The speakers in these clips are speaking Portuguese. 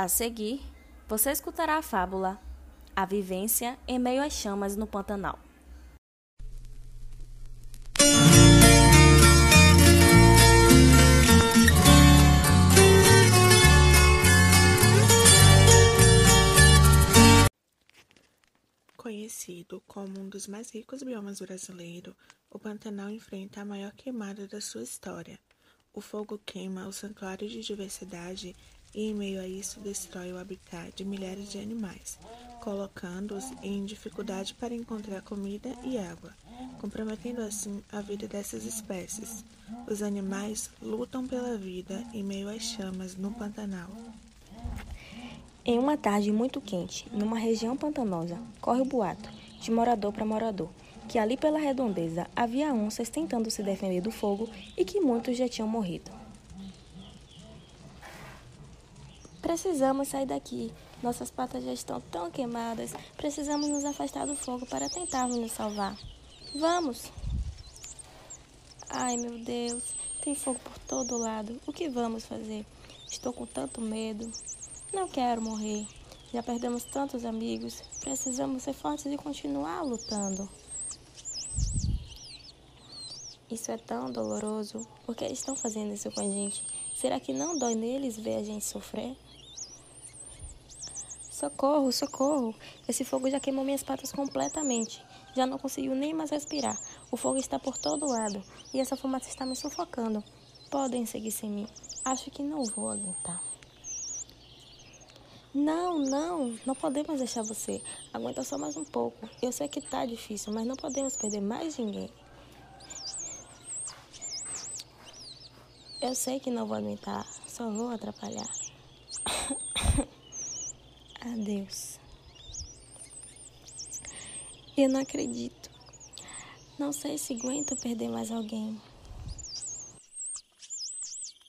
A seguir, você escutará a fábula A Vivência em Meio às Chamas no Pantanal. Conhecido como um dos mais ricos biomas brasileiros, o Pantanal enfrenta a maior queimada da sua história. O fogo queima o santuário de diversidade e, em meio a isso, destrói o habitat de milhares de animais, colocando-os em dificuldade para encontrar comida e água, comprometendo assim a vida dessas espécies. Os animais lutam pela vida em meio às chamas no Pantanal. Em uma tarde muito quente, numa região pantanosa, corre o boato, de morador para morador, que ali pela redondeza havia onças tentando se defender do fogo e que muitos já tinham morrido. Precisamos sair daqui. Nossas patas já estão tão queimadas. Precisamos nos afastar do fogo para tentarmos nos salvar. Vamos! Ai, meu Deus, tem fogo por todo lado. O que vamos fazer? Estou com tanto medo. Não quero morrer. Já perdemos tantos amigos. Precisamos ser fortes e continuar lutando. Isso é tão doloroso. Por que estão fazendo isso com a gente? Será que não dói neles ver a gente sofrer? Socorro, socorro! Esse fogo já queimou minhas patas completamente. Já não consigo nem mais respirar. O fogo está por todo lado e essa fumaça está me sufocando. Podem seguir sem mim. Acho que não vou aguentar. Não, não, não podemos deixar você. Aguenta só mais um pouco. Eu sei que tá difícil, mas não podemos perder mais ninguém. Eu sei que não vou aguentar, só vou atrapalhar. Adeus. Eu não acredito. Não sei se aguento perder mais alguém.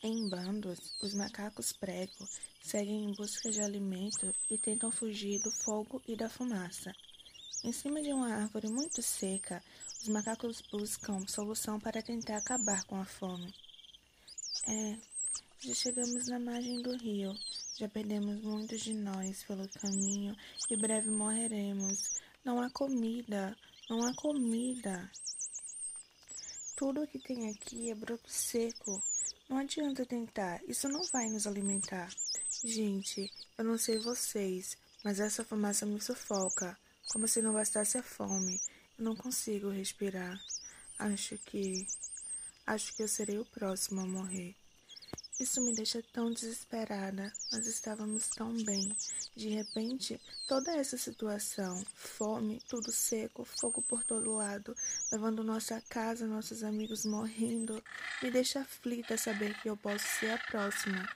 Em bandos, os macacos prego seguem em busca de alimento e tentam fugir do fogo e da fumaça. Em cima de uma árvore muito seca, os macacos buscam solução para tentar acabar com a fome. É, já chegamos na margem do rio, já perdemos muitos de nós pelo caminho e breve morreremos. Não há comida, não há comida. Tudo o que tem aqui é broto seco. Não adianta tentar, isso não vai nos alimentar. Gente, eu não sei vocês, mas essa fumaça me sufoca, como se não bastasse a fome. Eu não consigo respirar. Acho que. Acho que eu serei o próximo a morrer. Isso me deixa tão desesperada. Nós estávamos tão bem. De repente, toda essa situação, fome, tudo seco, fogo por todo lado, levando nossa casa, nossos amigos morrendo, me deixa aflita saber que eu posso ser a próxima.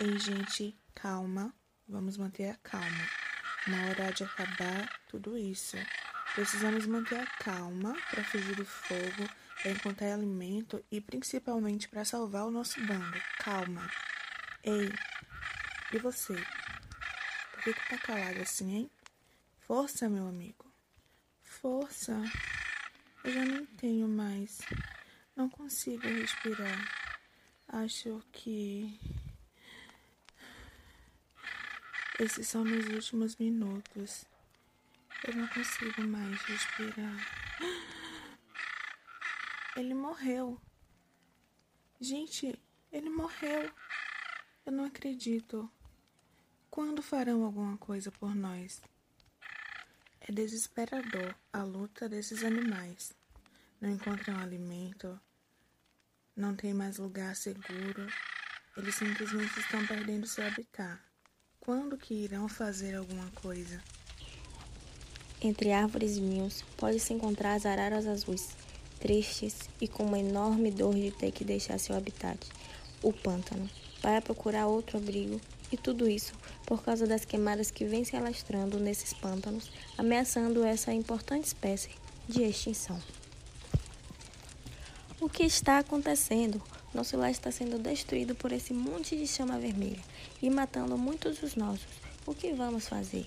Ei, gente, calma. Vamos manter a calma. Uma hora de acabar tudo isso. Precisamos manter a calma para fugir do fogo encontrar alimento e principalmente para salvar o nosso bando. Calma. Ei, e você? Por que, que tá calado assim, hein? Força, meu amigo. Força. Eu já não tenho mais. Não consigo respirar. Acho que. Esses são meus últimos minutos. Eu não consigo mais respirar. Ele morreu. Gente, ele morreu. Eu não acredito. Quando farão alguma coisa por nós? É desesperador a luta desses animais. Não encontram alimento, não tem mais lugar seguro. Eles simplesmente estão perdendo seu habitat. Quando que irão fazer alguma coisa? Entre árvores e ninhos pode-se encontrar as araras azuis tristes e com uma enorme dor de ter que deixar seu habitat, o pântano, para procurar outro abrigo, e tudo isso por causa das queimadas que vêm se alastrando nesses pântanos, ameaçando essa importante espécie de extinção. O que está acontecendo? Nosso lar está sendo destruído por esse monte de chama vermelha e matando muitos dos nossos. O que vamos fazer?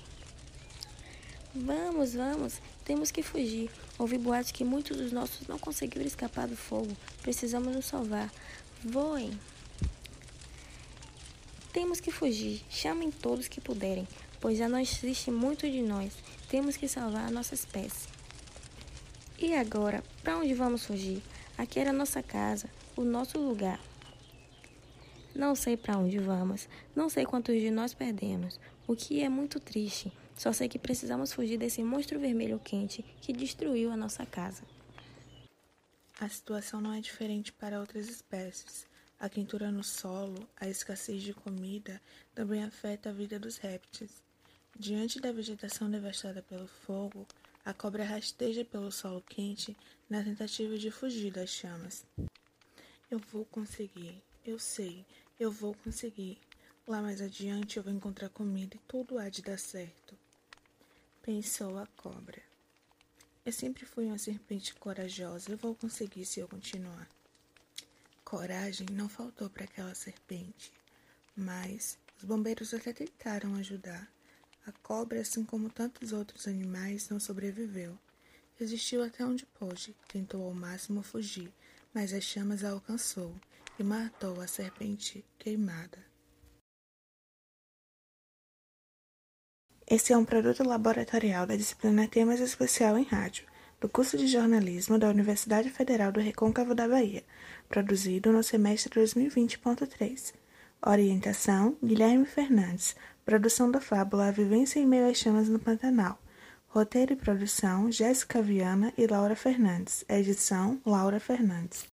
Vamos, vamos, temos que fugir. Ouvi boatos que muitos dos nossos não conseguiram escapar do fogo. Precisamos nos salvar. Voem. Temos que fugir. Chamem todos que puderem, pois já não existe muito de nós. Temos que salvar a nossa espécie. E agora, para onde vamos fugir? Aqui era nossa casa, o nosso lugar. Não sei para onde vamos, não sei quantos de nós perdemos, o que é muito triste. Só sei que precisamos fugir desse monstro vermelho quente que destruiu a nossa casa. A situação não é diferente para outras espécies. A quentura no solo, a escassez de comida também afeta a vida dos répteis. Diante da vegetação devastada pelo fogo, a cobra rasteja pelo solo quente na tentativa de fugir das chamas. Eu vou conseguir, eu sei, eu vou conseguir. Lá mais adiante eu vou encontrar comida e tudo há de dar certo. Pensou a cobra. Eu sempre fui uma serpente corajosa. Eu vou conseguir se eu continuar. Coragem não faltou para aquela serpente, mas os bombeiros até tentaram ajudar. A cobra, assim como tantos outros animais, não sobreviveu. Resistiu até onde pôde, tentou ao máximo fugir, mas as chamas a alcançou e matou a serpente queimada. Esse é um produto laboratorial da disciplina Temas Especial em Rádio, do curso de jornalismo da Universidade Federal do Recôncavo da Bahia, produzido no semestre 2020.3. Orientação: Guilherme Fernandes. Produção da fábula A Vivência em Meio às Chamas no Pantanal. Roteiro e produção: Jéssica Viana e Laura Fernandes. Edição: Laura Fernandes.